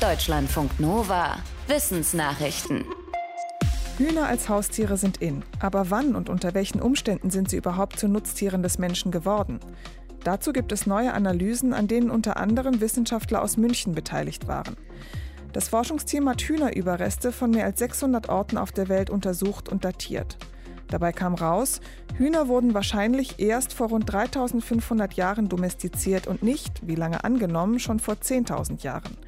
Deutschlandfunk Nova. Wissensnachrichten. Hühner als Haustiere sind in. Aber wann und unter welchen Umständen sind sie überhaupt zu Nutztieren des Menschen geworden? Dazu gibt es neue Analysen, an denen unter anderem Wissenschaftler aus München beteiligt waren. Das Forschungsteam hat Hühnerüberreste von mehr als 600 Orten auf der Welt untersucht und datiert. Dabei kam raus, Hühner wurden wahrscheinlich erst vor rund 3500 Jahren domestiziert und nicht, wie lange angenommen, schon vor 10.000 Jahren.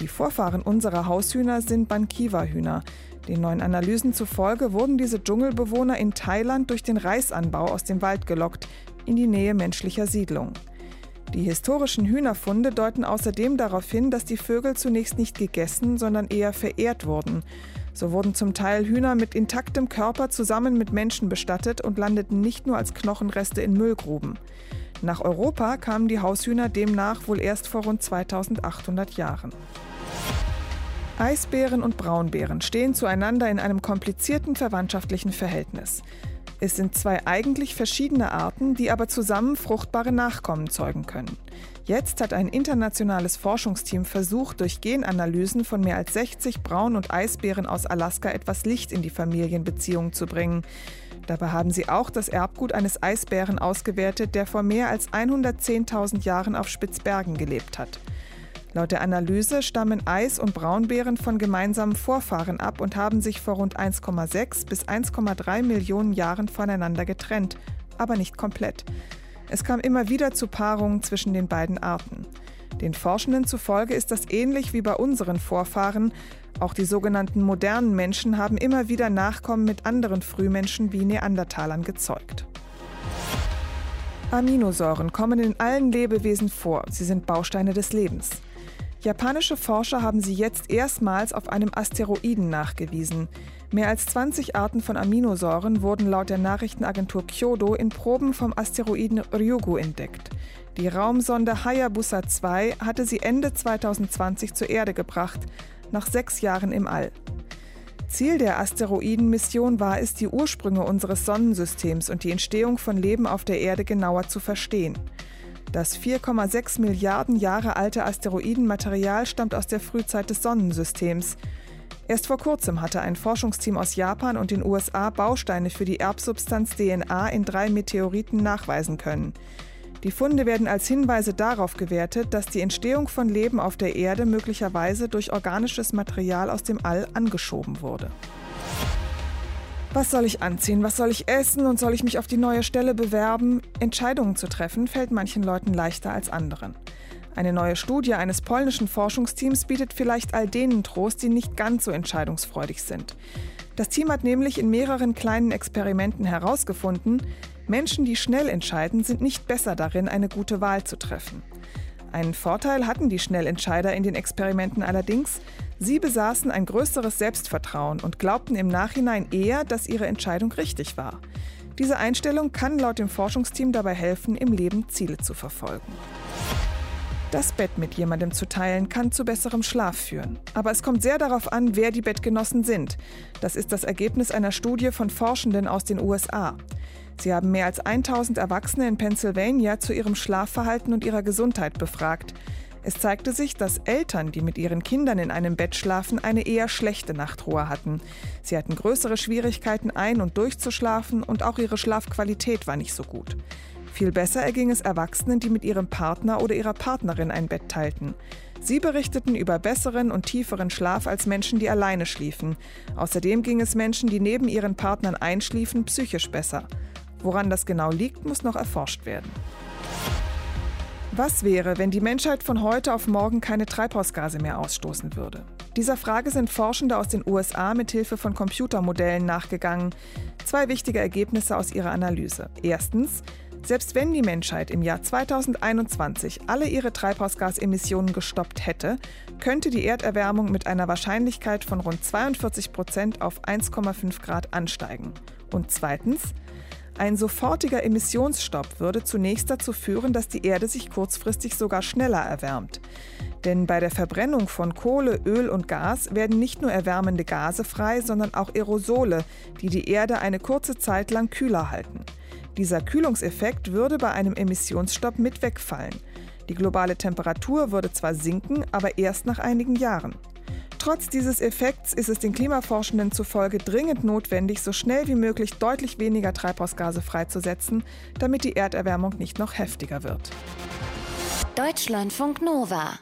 Die Vorfahren unserer Haushühner sind Bankiwa-Hühner. Den neuen Analysen zufolge wurden diese Dschungelbewohner in Thailand durch den Reisanbau aus dem Wald gelockt, in die Nähe menschlicher Siedlungen. Die historischen Hühnerfunde deuten außerdem darauf hin, dass die Vögel zunächst nicht gegessen, sondern eher verehrt wurden. So wurden zum Teil Hühner mit intaktem Körper zusammen mit Menschen bestattet und landeten nicht nur als Knochenreste in Müllgruben. Nach Europa kamen die Haushühner demnach wohl erst vor rund 2800 Jahren. Eisbären und Braunbären stehen zueinander in einem komplizierten verwandtschaftlichen Verhältnis. Es sind zwei eigentlich verschiedene Arten, die aber zusammen fruchtbare Nachkommen zeugen können. Jetzt hat ein internationales Forschungsteam versucht, durch Genanalysen von mehr als 60 Braun- und Eisbären aus Alaska etwas Licht in die Familienbeziehungen zu bringen. Dabei haben sie auch das Erbgut eines Eisbären ausgewertet, der vor mehr als 110.000 Jahren auf Spitzbergen gelebt hat. Laut der Analyse stammen Eis- und Braunbären von gemeinsamen Vorfahren ab und haben sich vor rund 1,6 bis 1,3 Millionen Jahren voneinander getrennt, aber nicht komplett. Es kam immer wieder zu Paarungen zwischen den beiden Arten. Den Forschenden zufolge ist das ähnlich wie bei unseren Vorfahren. Auch die sogenannten modernen Menschen haben immer wieder Nachkommen mit anderen Frühmenschen wie Neandertalern gezeugt. Aminosäuren kommen in allen Lebewesen vor. Sie sind Bausteine des Lebens. Japanische Forscher haben sie jetzt erstmals auf einem Asteroiden nachgewiesen. Mehr als 20 Arten von Aminosäuren wurden laut der Nachrichtenagentur Kyodo in Proben vom Asteroiden Ryugu entdeckt. Die Raumsonde Hayabusa 2 hatte sie Ende 2020 zur Erde gebracht, nach sechs Jahren im All. Ziel der Asteroidenmission war es, die Ursprünge unseres Sonnensystems und die Entstehung von Leben auf der Erde genauer zu verstehen. Das 4,6 Milliarden Jahre alte Asteroidenmaterial stammt aus der Frühzeit des Sonnensystems. Erst vor kurzem hatte ein Forschungsteam aus Japan und den USA Bausteine für die Erbsubstanz DNA in drei Meteoriten nachweisen können. Die Funde werden als Hinweise darauf gewertet, dass die Entstehung von Leben auf der Erde möglicherweise durch organisches Material aus dem All angeschoben wurde. Was soll ich anziehen? Was soll ich essen? Und soll ich mich auf die neue Stelle bewerben? Entscheidungen zu treffen fällt manchen Leuten leichter als anderen. Eine neue Studie eines polnischen Forschungsteams bietet vielleicht all denen Trost, die nicht ganz so entscheidungsfreudig sind. Das Team hat nämlich in mehreren kleinen Experimenten herausgefunden, Menschen, die schnell entscheiden, sind nicht besser darin, eine gute Wahl zu treffen. Einen Vorteil hatten die Schnellentscheider in den Experimenten allerdings. Sie besaßen ein größeres Selbstvertrauen und glaubten im Nachhinein eher, dass ihre Entscheidung richtig war. Diese Einstellung kann laut dem Forschungsteam dabei helfen, im Leben Ziele zu verfolgen. Das Bett mit jemandem zu teilen kann zu besserem Schlaf führen. Aber es kommt sehr darauf an, wer die Bettgenossen sind. Das ist das Ergebnis einer Studie von Forschenden aus den USA. Sie haben mehr als 1000 Erwachsene in Pennsylvania zu ihrem Schlafverhalten und ihrer Gesundheit befragt. Es zeigte sich, dass Eltern, die mit ihren Kindern in einem Bett schlafen, eine eher schlechte Nachtruhe hatten. Sie hatten größere Schwierigkeiten ein- und durchzuschlafen und auch ihre Schlafqualität war nicht so gut. Viel besser erging es Erwachsenen, die mit ihrem Partner oder ihrer Partnerin ein Bett teilten. Sie berichteten über besseren und tieferen Schlaf als Menschen, die alleine schliefen. Außerdem ging es Menschen, die neben ihren Partnern einschliefen, psychisch besser. Woran das genau liegt, muss noch erforscht werden. Was wäre, wenn die Menschheit von heute auf morgen keine Treibhausgase mehr ausstoßen würde? Dieser Frage sind Forschende aus den USA mit Hilfe von Computermodellen nachgegangen. Zwei wichtige Ergebnisse aus ihrer Analyse. Erstens, selbst wenn die Menschheit im Jahr 2021 alle ihre Treibhausgasemissionen gestoppt hätte, könnte die Erderwärmung mit einer Wahrscheinlichkeit von rund 42 Prozent auf 1,5 Grad ansteigen. Und zweitens, ein sofortiger Emissionsstopp würde zunächst dazu führen, dass die Erde sich kurzfristig sogar schneller erwärmt. Denn bei der Verbrennung von Kohle, Öl und Gas werden nicht nur erwärmende Gase frei, sondern auch Aerosole, die die Erde eine kurze Zeit lang kühler halten. Dieser Kühlungseffekt würde bei einem Emissionsstopp mit wegfallen. Die globale Temperatur würde zwar sinken, aber erst nach einigen Jahren. Trotz dieses Effekts ist es den Klimaforschenden zufolge dringend notwendig, so schnell wie möglich deutlich weniger Treibhausgase freizusetzen, damit die Erderwärmung nicht noch heftiger wird. Deutschlandfunk Nova